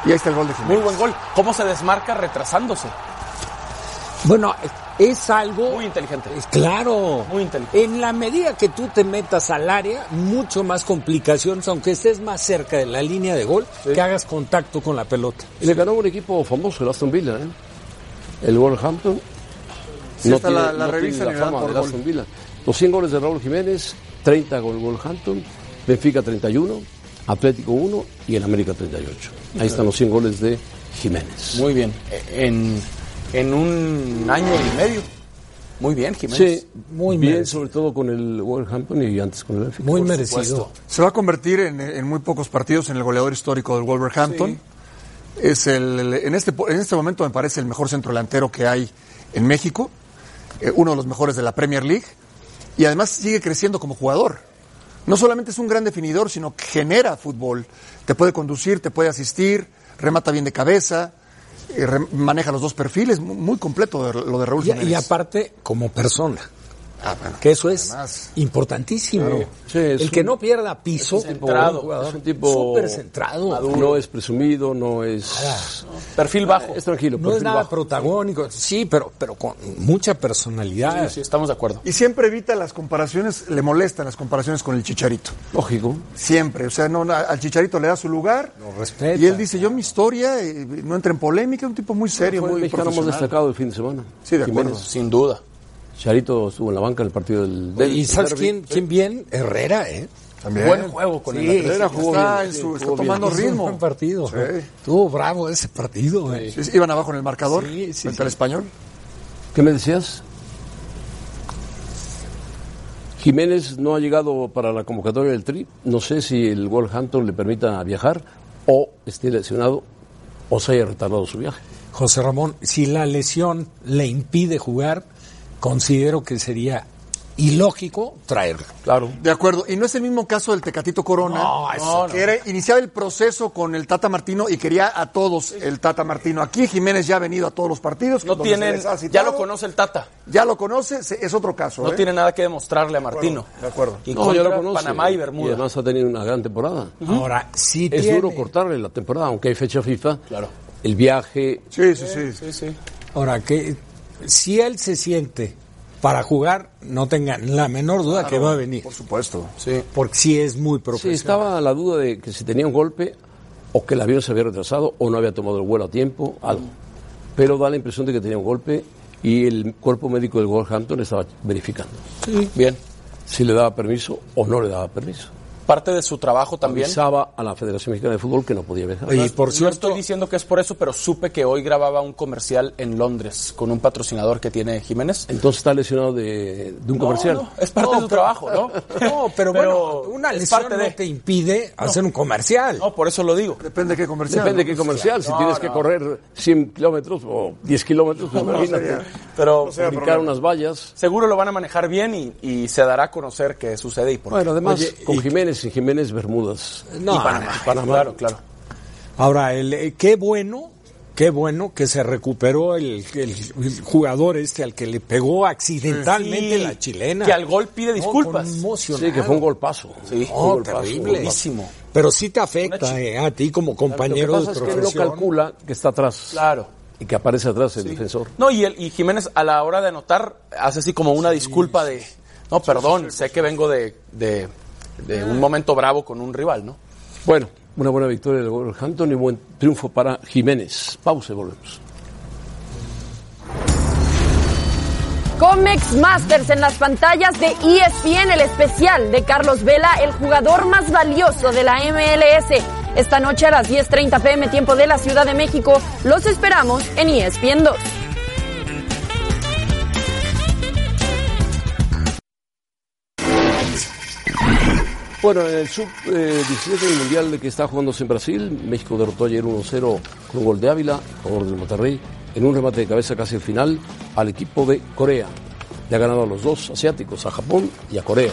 y ahí está el gol de Jiménez. Muy buen gol. ¿Cómo se desmarca retrasándose? Bueno, es algo... Muy inteligente. Es claro. Muy inteligente. En la medida que tú te metas al área, mucho más complicaciones, aunque estés más cerca de la línea de gol, que hagas contacto con la pelota. Y le ganó un equipo famoso, el Aston Villa, ¿eh? El Wolverhampton. Sí, esta la- la revisan tiene la fama del gol. Aston Villa. Los 100 goles de Raúl Jiménez, 30 con el Wolverhampton, Benfica 31, Atlético 1 y el América 38. Ahí están los 100 goles de Jiménez. Muy bien. En, en un año y medio. Muy bien, Jiménez. Sí, Muy bien, merecido. sobre todo con el Wolverhampton y antes con el Benfica. Muy merecido. supuesto. Se va a convertir en, en muy pocos partidos en el goleador histórico del Wolverhampton. Es el, en, este, po- en este momento me parece el mejor centro delantero que hay en México, eh, uno de los mejores de la Premier League, y además sigue creciendo como jugador. No solamente es un gran definidor, sino que genera fútbol. Te puede conducir, te puede asistir, remata bien de cabeza, maneja los dos perfiles, mu- muy completo de- lo de Raúl y aparte, como persona. Ah, bueno. Que eso es Además. importantísimo. Sí, es el que no pierda piso, Es jugador es un tipo súper centrado. No es presumido, no es. Perfil bajo. Es tranquilo. No es nada bajo. protagónico, sí, pero, pero con mucha personalidad. Sí, sí, estamos de acuerdo. Y siempre evita las comparaciones, le molestan las comparaciones con el Chicharito. Lógico. Siempre. O sea, no, no, al Chicharito le da su lugar. Lo respeta. Y él dice, yo mi historia, eh, no entra en polémica, un tipo muy serio, el muy mexicano más profesional. destacado del fin de semana. Sí, de acuerdo. Jiménez. Sin duda. Charito estuvo en la banca en el partido del. del y ¿sabes quién, quién bien? Herrera, ¿eh? También. Buen juego con Sí, el. Herrera jugó Está bien, en su- está jugó bien. tomando ritmo. buen partido. Sí. Estuvo bravo ese partido. Sí, sí, iban abajo en el marcador Sí, sí, frente sí. al español. ¿Qué me decías? Jiménez no ha llegado para la convocatoria del Tri. No sé si el Wolverhampton le permita viajar o esté lesionado o se haya retardado su viaje. José Ramón, si la lesión le impide jugar, considero que sería ilógico traerlo. Claro. De acuerdo. Y no es el mismo caso del Tecatito Corona. No, eso que era, iniciaba el proceso con el Tata Martino y quería a todos el Tata Martino. Aquí Jiménez ya ha venido a todos los partidos. No tienen, ya lo conoce el Tata. Ya lo conoce, es otro caso. No ¿eh? tiene nada que demostrarle a Martino. De acuerdo. Y No, ya lo conoce. Panamá y Y Bermuda. además ha tenido una gran temporada. Ahora, si Es tiene- duro cortarle la temporada, aunque hay fecha FIFA. Claro. El viaje. Sí, sí, sí. Sí, sí. Ahora, que si él se siente para jugar, no tengan la menor duda que va a venir. Por supuesto. Sí. Porque sí es muy Sí, profesional. estaba la duda de que si tenía un golpe o que el avión se había retrasado o no había tomado el vuelo a tiempo, algo. Pero da la impresión de que tenía un golpe y el cuerpo médico del Wolverhampton estaba verificando Bien. si le daba permiso o no le daba permiso. Parte de su trabajo también. Avisaba a la Federación Mexicana de Fútbol que no podía viajar. Y por no cierto, estoy diciendo que es por eso, pero supe que hoy grababa un comercial en Londres con un patrocinador que tiene Jiménez. Entonces está lesionado de, de un comercial. No, no, es parte de su trabajo, ¿no? no, pero, bueno, una es lesión parte no de. te impide hacer un comercial. No, por eso lo digo. Depende de qué comercial. Depende de ¿no? qué comercial. Si tienes que correr 100 kilómetros o 10 kilómetros, pues imagínate. Pero Brincar unas vallas. seguro lo van a manejar bien y, y se dará a conocer qué sucede y por qué. Bueno, además, Oye, con y- Jiménez y Jiménez Bermudas. No, y Panamá. Claro, claro. Ahora, el, eh, qué bueno, qué bueno que se recuperó el, el- el jugador este al que le pegó accidentalmente Sí, la chilena. que al gol pide disculpas. Sí, que fue un golpazo. Sí. Fue un golpazo, terrible. un. Pero sí te afecta eh, a ti como compañero Lo que pasa de es que él no profesión. calcula que está atrás. Claro. Y que aparece atrás el defensor. No, y, el, y Jiménez a la hora de anotar hace así como una disculpa de, no, perdón, sé que vengo de, de, de un momento bravo con un rival, ¿no? Bueno, una buena victoria del Wolverhampton y buen triunfo para Jiménez. Pausa y volvemos. Comex Masters en las pantallas de ESPN, el especial de Carlos Vela, el jugador más valioso de la MLS. Esta noche a las 10.30 pm, tiempo de la Ciudad de México. Los esperamos en ESPN 2. Bueno, en el sub-17 del Mundial que está jugándose en Brasil, México derrotó ayer 1-0 con un gol de Ávila, a favor del Monterrey, en un remate de cabeza casi al final al equipo de Corea. Le ha ganado a los dos asiáticos, a Japón y a Corea.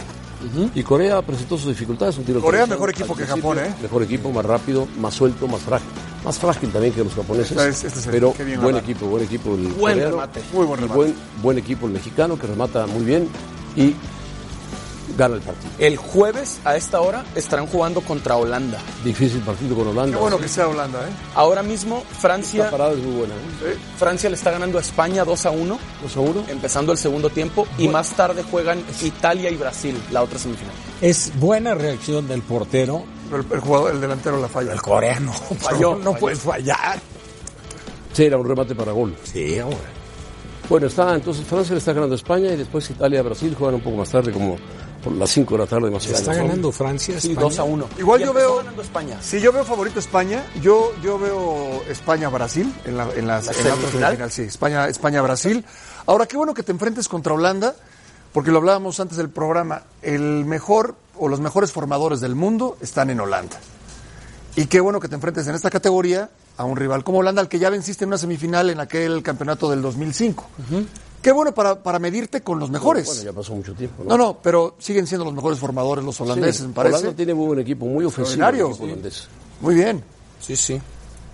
Y Corea presentó sus dificultades. Un tiro Corea mejor equipo que Japón, ¿eh? Mejor equipo, más rápido, más suelto, más frágil. Más frágil también que los japoneses. Este es- este es el- pero buen remate. equipo, buen equipo el Buen coreano. remate. Muy buen Y remate. buen, buen equipo el mexicano que remata muy bien y gana el partido. El jueves a esta hora estarán jugando contra Holanda. Difícil partido con Holanda. Qué bueno que sea Holanda, ¿eh? Ahora mismo Esta Francia, parada es muy buena. ¿eh? Francia le está ganando a España 2 a 1, 2 a 1. empezando el segundo tiempo, y más tarde juegan Italia y Brasil, la otra semifinal. Es buena reacción del portero. El, el jugador, el delantero la falla. El coreano Falló, no falló. puede fallar. Sí, era un remate para gol. Sí, hombre. Bueno, está entonces Francia le está ganando a España y después Italia Brasil juegan un poco más tarde, como por las 5 de la tarde más o Está menos, ¿no? ganando Francia. Sí, España. 2 a 1. Igual Y yo veo- ganando España. Si yo veo favorito España, yo, yo veo España-Brasil en la, en las- ¿La en la otra semifinal? semifinal, sí, España- España-Brasil. Ahora, qué bueno que te enfrentes contra Holanda, porque lo hablábamos antes del programa, el mejor o los mejores formadores del mundo están en Holanda. Y qué bueno que te enfrentes en esta categoría a un rival como Holanda, al que ya venciste en una semifinal en aquel campeonato del 2005. Qué bueno para, para medirte con los mejores. Bueno, ya pasó mucho tiempo, ¿no? No, no, pero siguen siendo los mejores formadores los holandeses, Sí, me parece. Holanda tiene muy buen equipo, muy ofensivo holandés. Muy bien. Sí, sí.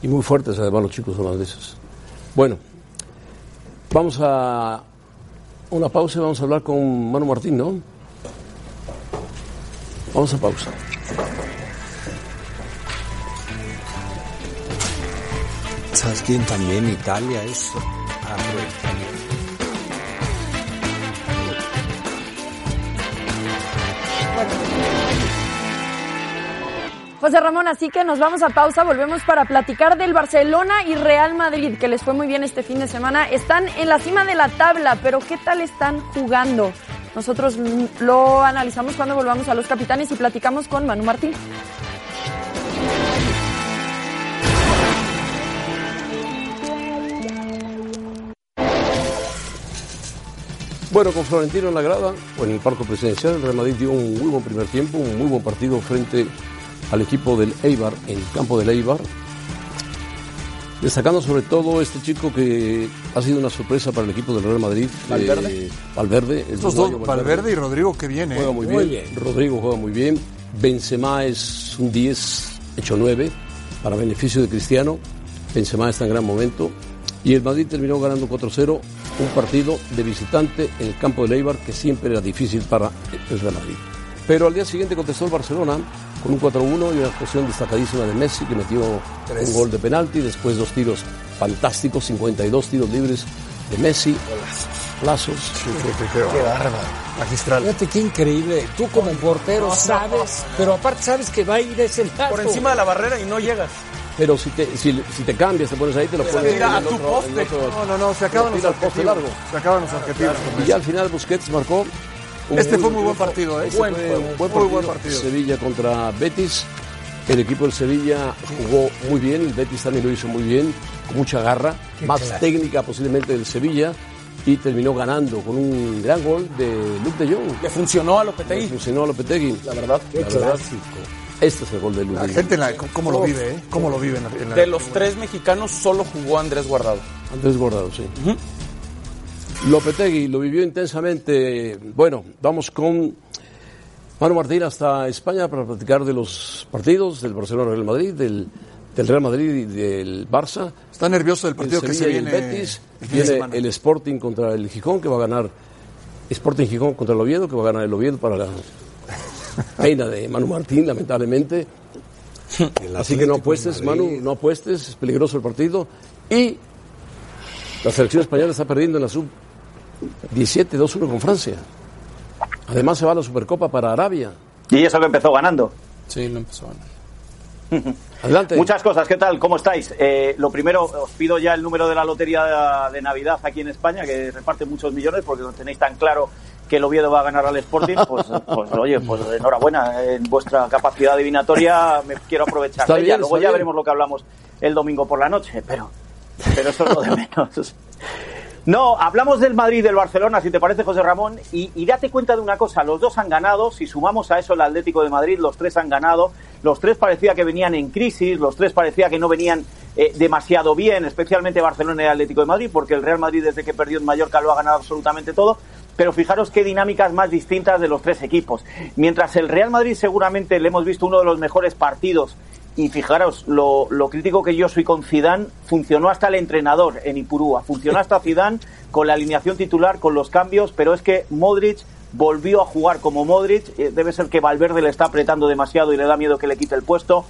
Y muy fuertes además los chicos holandeses. Bueno, vamos a una pausa y vamos a hablar con Manu Martín, ¿no? Vamos a pausa. ¿Sabes quién también? Italia es. Ah, José Ramón, así que nos vamos a pausa, volvemos para platicar del Barcelona y Real Madrid, que les fue muy bien este fin de semana. Están en la cima de la tabla, pero ¿qué tal están jugando? Nosotros lo analizamos cuando volvamos a los capitanes y platicamos con Manu Martín. Bueno, con Florentino en la grada, o en el parque presidencial, el Real Madrid dio un muy buen primer tiempo, un muy buen partido frente al equipo del Eibar, en el campo del Eibar. Destacando sobre todo este chico que ha sido una sorpresa para el equipo del Real Madrid. ¿Valverde? eh, Valverde. el Estos dos, Valverde y Rodrigo, que viene. Juega muy, Muy bien. bien. Rodrigo juega muy bien. Benzema es un 10 hecho 9 para beneficio de Cristiano. Benzema está en gran momento. Y el Madrid terminó ganando 4-0 un partido de visitante en el campo de Eibar que siempre era difícil para el Real Madrid. Pero al día siguiente contestó el Barcelona con un 4-1 y una actuación destacadísima de Messi que metió un gol de penalti, después dos tiros fantásticos, 52 tiros libres de Messi, plazos. Qué bárbaro. Magistral. Fíjate qué increíble. Tú como portero sabes, pero aparte sabes que va a ir ese lado. Por encima de la barrera y no llegas. Pero si te, si, si te cambias, te pones ahí, te lo pones a tu otro- poste. otro- No, no, no, se acaban los objetivos. largo. Se acaban los objetivos. Y ya al final Busquets marcó. Un Este fue muy buen partido, ¿eh? Este Buen fue un buen muy partido. buen partido. Sevilla contra Betis. El equipo del Sevilla jugó muy bien, el Betis también lo hizo muy bien, con mucha garra, más claro. técnica posiblemente del Sevilla y terminó ganando con un gran gol de Luke de Jong. Le funcionó a Le Lopetegui. funcionó a Lopetegui. La verdad, Qué la verdad, clásico. este es el gol de Luke La gente, en la- ¿cómo lo vive, eh? ¿Cómo lo vive en la, en la- De los tres mexicanos solo jugó Andrés Guardado. Andrés Guardado, sí. Lopetegui lo vivió intensamente. Bueno, vamos con Manu Martín hasta España para platicar de los partidos del Barcelona Real Madrid, del, del Real Madrid y del Barça. Está nervioso el El partido que se viene. el Betis. Viene el Sporting contra el Gijón, que va a ganar. Sporting Gijón contra el Oviedo, que va a ganar el Oviedo para la pena de Manu Martín, lamentablemente. Así que no apuestes, Manu, no apuestes, es peligroso el partido. Y la selección española está perdiendo en la sub 17, 2-1 con Francia. Además se va a la Supercopa para Arabia. Y eso que empezó ganando. Sí, lo empezó ganar. Adelante. Muchas cosas, ¿qué tal? ¿Cómo estáis? Eh, lo primero, os pido ya el número de la lotería de Navidad aquí en España, que reparte muchos millones, porque no tenéis tan claro que el Oviedo va a ganar al Sporting. Pues, pues oye, pues enhorabuena. En vuestra capacidad adivinatoria me quiero aprovechar de ella. Luego ya bien. veremos lo que hablamos el domingo por la noche, pero, pero eso es lo de menos. No, hablamos del Madrid y del Barcelona, si te parece, José Ramón, y, date cuenta de una cosa, los dos han ganado, si sumamos a eso el Atlético de Madrid, los tres han ganado, los tres parecía que venían en crisis, los tres parecía que no venían eh, demasiado bien, especialmente Barcelona y Atlético de Madrid, porque el Real Madrid desde que perdió en Mallorca lo ha ganado absolutamente todo, pero fijaros qué dinámicas más distintas de los tres equipos. Mientras el Real Madrid seguramente le hemos visto uno de los mejores partidos y fijaros, lo, lo crítico que yo soy con Zidane, funcionó hasta el entrenador en Ipurúa, funcionó hasta Zidane con la alineación titular, con los cambios, pero es que Modric volvió a jugar como Modric, eh, debe ser que Valverde le está apretando demasiado y le da miedo que le quite el puesto.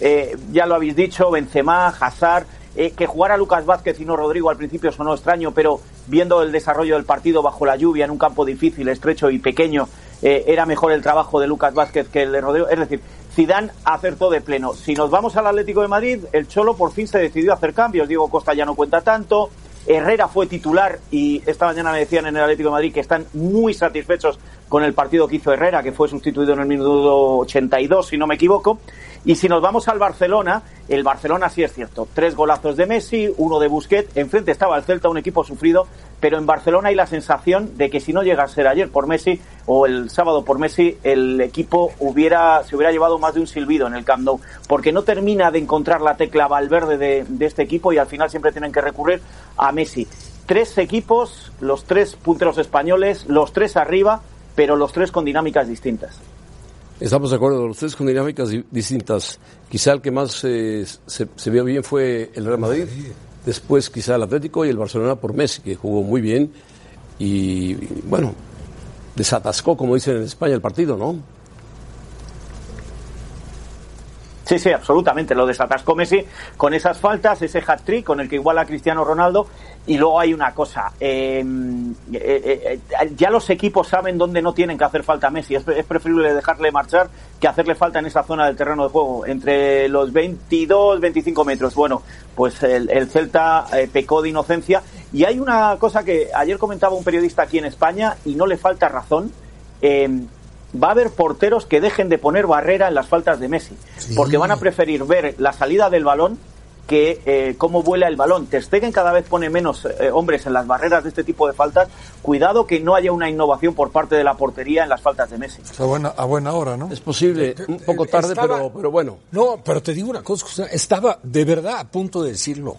Eh, ya lo habéis dicho, Benzema, Hazard, eh, que jugara Lucas Vázquez y no Rodrigo al principio sonó extraño, pero viendo el desarrollo del partido bajo la lluvia en un campo difícil, estrecho y pequeño, eh, era mejor el trabajo de Lucas Vázquez que el de Rodrigo. Es decir, Zidane acertó de pleno. Si nos vamos al Atlético de Madrid, el Cholo por fin se decidió a hacer cambios. Diego Costa ya no cuenta tanto. Herrera fue titular y esta mañana me decían en el Atlético de Madrid que están muy satisfechos con el partido que hizo Herrera, que fue sustituido en el minuto 82, si no me equivoco. Y si nos vamos al Barcelona, el Barcelona sí es cierto. Tres golazos de Messi, uno de Busquets. Enfrente estaba el Celta, un equipo sufrido. Pero en Barcelona hay la sensación de que si no llega a ser ayer por Messi o el sábado por Messi, el equipo hubiera, se hubiera llevado más de un silbido en el Camp Nou. Porque no termina de encontrar la tecla Valverde de, de este equipo y al final siempre tienen que recurrir a Messi. Tres equipos, los tres punteros españoles, los tres arriba, pero los tres con dinámicas distintas. Estamos de acuerdo, los tres con dinámicas di- distintas. Quizá el que más eh, se, se vio bien fue el Real Madrid, después quizá el Atlético y el Barcelona por Messi, que jugó muy bien. y, bueno, desatascó, como dicen en España, el partido, ¿no? Sí, sí, absolutamente. Lo desatascó Messi con esas faltas, ese hat-trick con el que iguala a Cristiano Ronaldo. Y luego hay una cosa. Eh, eh, eh, ya los equipos saben dónde no tienen que hacer falta Messi. Es, es, preferible dejarle marchar que hacerle falta en esa zona del terreno de juego, entre los 22, 25 metros. Bueno, pues el, el Celta pecó de inocencia. Y hay una cosa que ayer comentaba un periodista aquí en España y no le falta razón va a haber porteros que dejen de poner barrera en las faltas de Messi, sí. porque van a preferir ver la salida del balón que eh, cómo vuela el balón. Ter Stegen cada vez pone menos eh, hombres en las barreras de este tipo de faltas. Cuidado que no haya una innovación por parte de la portería en las faltas de Messi. A buena, a buena hora, ¿no? Es posible, un poco tarde, estaba, pero, pero bueno. No, pero te digo una cosa, estaba de verdad a punto de decirlo.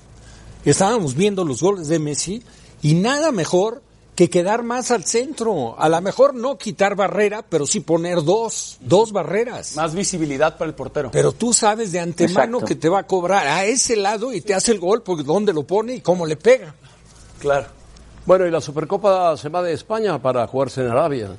Estábamos viendo los goles de Messi y nada mejor que quedar más al centro. A lo mejor no quitar barrera, pero sí poner dos, dos barreras. Más visibilidad para el portero. Pero tú sabes de antemano Exacto. que te va a cobrar a ese lado y te hace el gol porque dónde lo pone y cómo le pega. Claro. Bueno, y la Supercopa se va de España para jugarse en Arabia.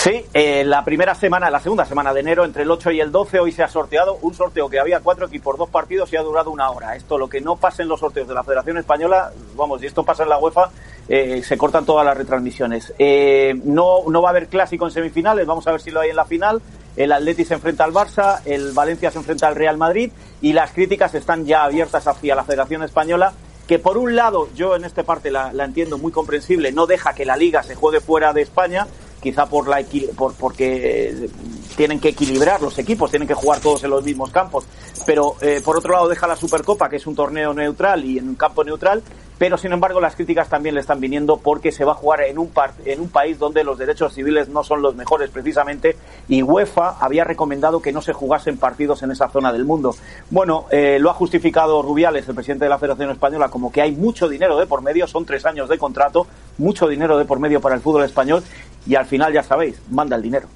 Sí, eh, la primera semana, la segunda semana de enero, entre el 8 y el 12, hoy se ha sorteado un sorteo que había cuatro equipos, dos partidos y ha durado una hora. Esto, lo que no pasa en los sorteos de la Federación Española, vamos, y esto pasa en la UEFA, eh, se cortan todas las retransmisiones. Eh, no, no va a haber clásico en semifinales, vamos a ver si lo hay en la final. El Atleti se enfrenta al Barça, el Valencia se enfrenta al Real Madrid y las críticas están ya abiertas hacia la Federación Española que por un lado yo en esta parte la entiendo muy comprensible, no deja que la liga se juegue fuera de España, quizá por la por, porque tienen que equilibrar los equipos, tienen que jugar todos en los mismos campos. Pero eh, por otro lado deja la Supercopa, que es un torneo neutral y en un campo neutral, pero sin embargo las críticas también le están viniendo porque se va a jugar en un, par, en un país donde los derechos civiles no son los mejores precisamente y UEFA había recomendado que no se jugasen partidos en esa zona del mundo. Bueno, eh, lo ha justificado Rubiales, el presidente de la Federación Española, como que hay mucho dinero de por medio, son tres años de contrato, mucho dinero de por medio para el fútbol español y al final ya sabéis, manda el dinero.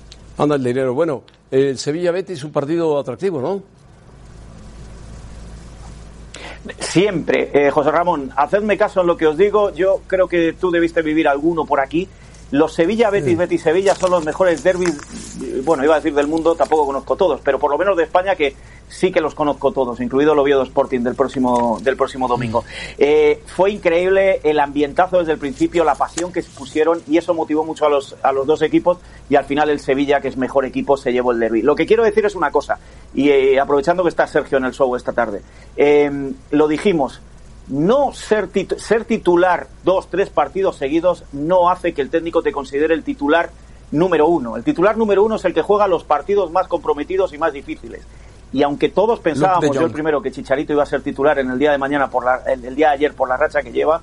Manda el dinero. Bueno, el Sevilla-Betis es un partido atractivo, ¿no? Siempre, eh, José Ramón, hacedme caso en lo que os digo. Yo creo que tú debiste vivir alguno por aquí. Los Sevilla, Betis, sí. Betis, Sevilla son los mejores derbis, bueno, iba a decir del mundo, tampoco conozco todos, pero por lo menos de España que sí que los conozco todos, incluido el Oviedo Sporting del próximo, del próximo domingo. Eh, fue increíble el ambientazo desde el principio, la pasión que se pusieron y eso motivó mucho a los, a los dos equipos y al final el Sevilla, que es mejor equipo, se llevó el derby. Lo que quiero decir es una cosa, y eh, aprovechando que está Sergio en el show esta tarde, eh, lo dijimos, no ser, tit ser titular dos, tres partidos seguidos no hace que el técnico te considere el titular número uno. El titular número uno es el que juega los partidos más comprometidos y más difíciles. Y aunque todos pensábamos, yo el primero, que Chicharito iba a ser titular en el día de mañana, por la, el, el, día de ayer, por la racha que lleva,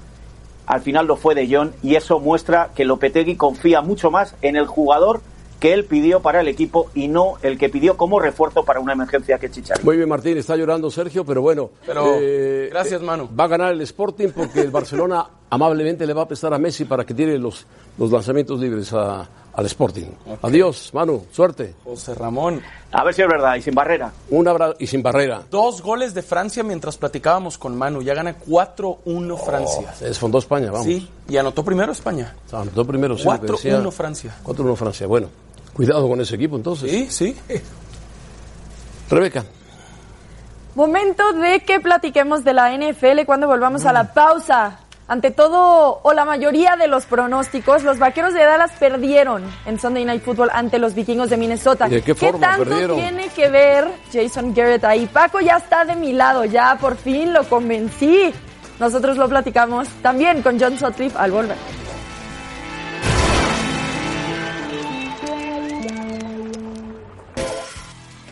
al final lo fue de John y eso muestra que Lopetegui confía mucho más en el jugador que él pidió para el equipo y no el que pidió como refuerzo para una emergencia que Chicharito. Muy bien, Martín, está llorando Sergio, pero bueno. Pero, eh, gracias, Manu. Va a ganar el Sporting porque el Barcelona amablemente le va a prestar a Messi para que tire los, los lanzamientos libres a, al Sporting. Okay. Adiós, Manu, suerte. José Ramón. A ver si es verdad, y sin barrera. Un abrazo y sin barrera. Dos goles de Francia mientras platicábamos con Manu. Ya gana 4-1 Francia. Oh, desfondó España, vamos. Sí, y anotó primero España. Anotó primero, sí. 4-1 Francia. 4-1 Francia, bueno. Cuidado con ese equipo entonces. Sí, sí. Rebeca. Momento de que platiquemos de la NFL cuando volvamos mm. a la pausa. Ante todo, o la mayoría de los pronósticos, los vaqueros de Dallas perdieron en Sunday Night Football ante los vikingos de Minnesota. ¿Y de qué, forma ¿Qué tanto perdieron? tiene que ver Jason Garrett ahí? Paco ya está de mi lado, ya por fin lo convencí. Nosotros lo platicamos también con John Sutcliffe al volver.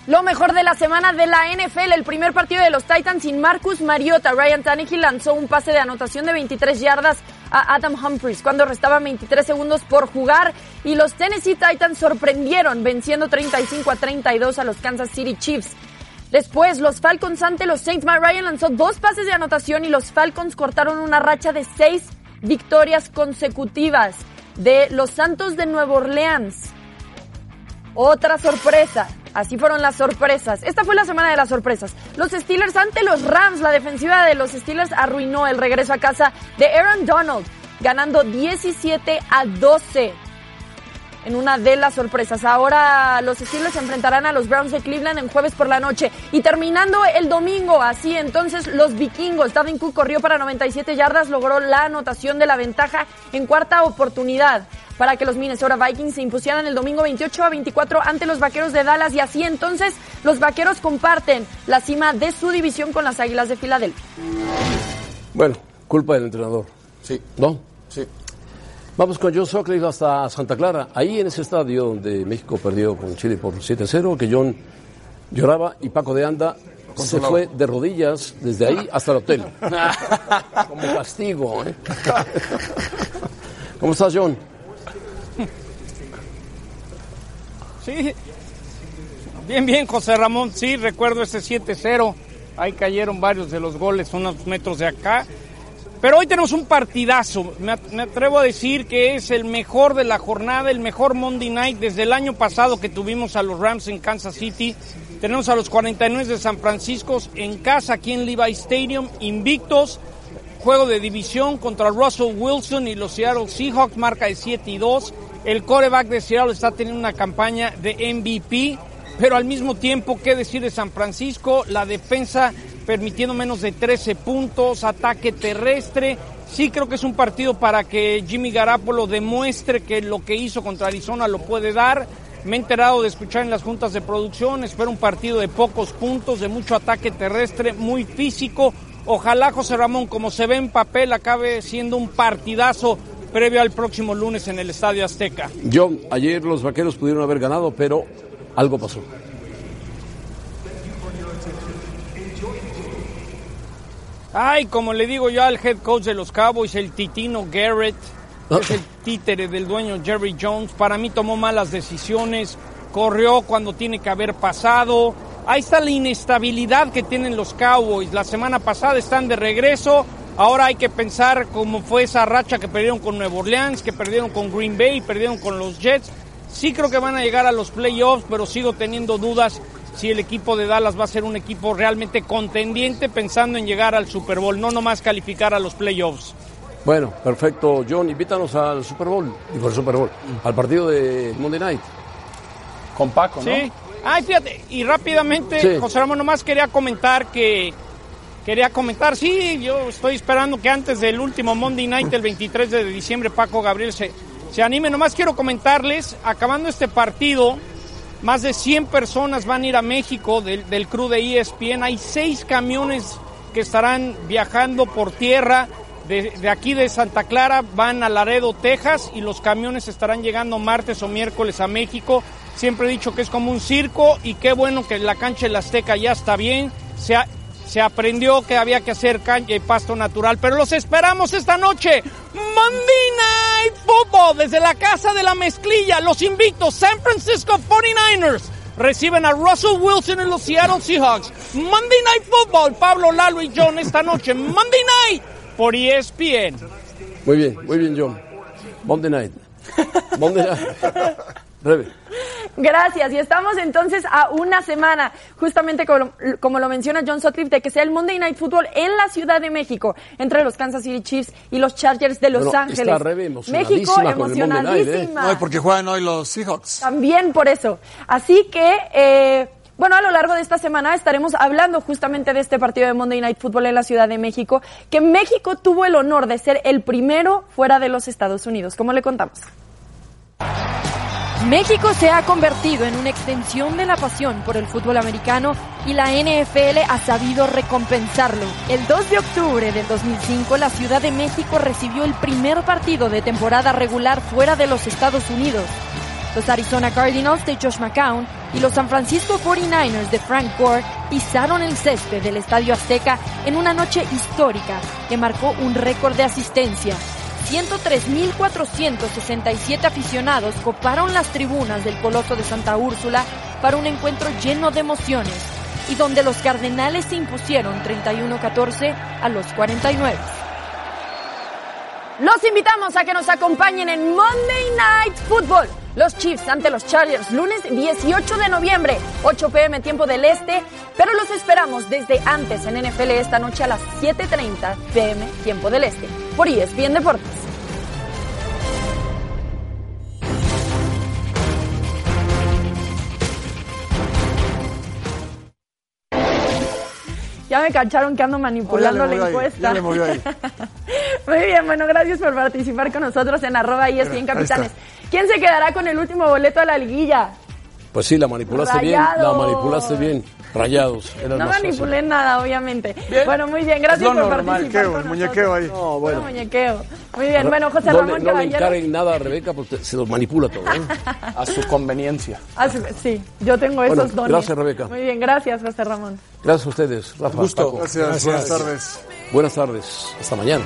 Lo mejor de la semana de la NFL, el primer partido de los Titans sin Marcus Mariota. Ryan Tannehill lanzó un pase de anotación de 23 yardas a Adam Humphries cuando restaban 23 segundos por jugar y los Tennessee Titans sorprendieron venciendo 35 a 32 a los Kansas City Chiefs. Después, los Falcons ante los Saints. Matt Ryan lanzó dos pases de anotación y los Falcons cortaron una racha de seis victorias consecutivas de los Santos de Nueva Orleans. Otra sorpresa. Así fueron las sorpresas. Esta fue la semana de las sorpresas. Los Steelers ante los Rams. La defensiva de los Steelers arruinó el regreso a casa de Aaron Donald, ganando 17 a 12 en una de las sorpresas. Ahora los Steelers se enfrentarán a los Browns de Cleveland en jueves por la noche. Y terminando el domingo, así entonces los vikingos. Davin Cook corrió para 97 yardas, logró la anotación de la ventaja en cuarta oportunidad para que los Minnesota Vikings se impusieran el domingo 28 a 24 ante los Vaqueros de Dallas y así entonces los Vaqueros comparten la cima de su división con las Águilas de Filadelfia. Bueno, culpa del entrenador. Sí, ¿No? sí. Vamos con John Sutcliffe hasta Santa Clara. Ahí en ese estadio donde México perdió con Chile por 7-0, que John lloraba y Paco de Anda se fue de rodillas desde ahí hasta el hotel. Como castigo. ¿eh? ¿Cómo estás, John? Sí, bien, bien, José Ramón. Sí, recuerdo ese 7-0. Ahí cayeron varios de los goles, unos metros de acá. Pero hoy tenemos un partidazo. Me, at- me atrevo a decir que es el mejor de la jornada, el mejor Monday Night desde el año pasado que tuvimos a los Rams en Kansas City. Tenemos a los 49 de San Francisco en casa aquí en Levi Stadium, invictos. Juego de división contra Russell Wilson y los Seattle Seahawks, marca de 7 y 2. El coreback de Seattle está teniendo una campaña de MVP, pero al mismo tiempo, ¿qué decir de San Francisco? La defensa permitiendo menos de 13 puntos, ataque terrestre. Sí creo que es un partido para que Jimmy Garapolo demuestre que lo que hizo contra Arizona lo puede dar. Me he enterado de escuchar en las juntas de producción, espero un partido de pocos puntos, de mucho ataque terrestre, muy físico. Ojalá José Ramón, como se ve en papel, acabe siendo un partidazo previo al próximo lunes en el Estadio Azteca. John, ayer los vaqueros pudieron haber ganado, pero algo pasó. Ay, como le digo yo al head coach de los Cowboys, el Titino Garrett, que es el títere del dueño Jerry Jones, para mí tomó malas decisiones, corrió cuando tiene que haber pasado. Ahí está la inestabilidad que tienen los Cowboys. La semana pasada están de regreso. Ahora hay que pensar cómo fue esa racha que perdieron con Nueva Orleans, que perdieron con Green Bay, perdieron con los Jets. Sí creo que van a llegar a los playoffs, pero sigo teniendo dudas si el equipo de Dallas va a ser un equipo realmente contendiente pensando en llegar al Super Bowl, no nomás calificar a los playoffs. Bueno, perfecto. John, invítanos al Super Bowl, digo al Super Bowl, al partido de Monday Night. Con Paco, ¿no? Sí. Ay, fíjate, y rápidamente, Sí. José Ramón, nomás quería comentar que. Quería comentar, sí, yo estoy esperando que antes del último Monday Night, el 23 de diciembre, Paco Gabriel se, se anime. Nomás quiero comentarles, acabando este partido, más de 100 personas van a ir a México del, del crew de ESPN. Hay seis camiones que estarán viajando por tierra. De, de aquí de Santa Clara van a Laredo, Texas, y los camiones estarán llegando martes o miércoles a México. Siempre he dicho que es como un circo y qué bueno que la cancha del Azteca ya está bien. Se aprendió que había que hacer cancha y pasto natural, pero los esperamos esta noche. Monday Night Football desde la Casa de la Mezclilla. Los invito, San Francisco 49ers reciben a Russell Wilson en los Seattle Seahawks. Monday Night Football, Pablo, Lalo y John esta noche. Monday Night por ESPN. Muy bien, muy bien, John. Monday Night. Monday Night. Rebe. Gracias, y estamos entonces a una semana, justamente como, como lo menciona John Sutcliffe, de que sea el Monday Night Football en la Ciudad de México, entre los Kansas City Chiefs y los Chargers de Los Ángeles. está Rebe emocionadísima México Monday Night, ¿eh? emocionadísima. No, porque juegan hoy los Seahawks. También por eso. Así que, eh, bueno, a lo largo de esta semana estaremos hablando justamente de este partido de Monday Night Football en la Ciudad de México, que México tuvo el honor de ser el primero fuera de los Estados Unidos, como le contamos. México se ha convertido en una extensión de la pasión por el fútbol americano y la NFL ha sabido recompensarlo. El 2 de octubre del 2005, la Ciudad de México recibió el primer partido de temporada regular fuera de los Estados Unidos. Los Arizona Cardinals de Josh McCown y los San Francisco 49ers de Frank Gore pisaron el césped del Estadio Azteca en una noche histórica que marcó un récord de asistencia. 103.467 aficionados coparon las tribunas del Coloso de Santa Úrsula para un encuentro lleno de emociones y donde los Cardenales se impusieron 31-14 a los 49. Los invitamos a que nos acompañen en Monday Night Football los Chiefs ante los Chargers, lunes 18 de noviembre, 8 pm tiempo del este, pero los esperamos desde antes en NFL esta noche a las 7.30 pm tiempo del este, por ESPN Deportes. Ya me cacharon que ando manipulando Oh, ya le la ahí, encuesta. ya le movió ahí. Muy bien, bueno, gracias por participar con nosotros en arroba y Ahí Capitanes. ¿Quién se quedará con el último boleto a la liguilla? Pues sí, la manipulaste bien, la Rayados. manipulaste bien. Rayados. No manipulé nada, obviamente. Bien. Bueno, muy bien, gracias por normal. participar Muñequeo, con el muñequeo ahí. No, bueno. Muñequeo. Muy bien, bueno, José no, Ramón le, no le Caballero. encarguen nada a Rebeca porque se lo manipula todo. ¿eh? A su conveniencia. Sí, sí, yo tengo esos dones. gracias, Rebeca. Muy bien, gracias, José Ramón. Gracias a ustedes, Rafa. Gusto. Paco. Gracias, buenas tardes. Buenas tardes. Hasta mañana.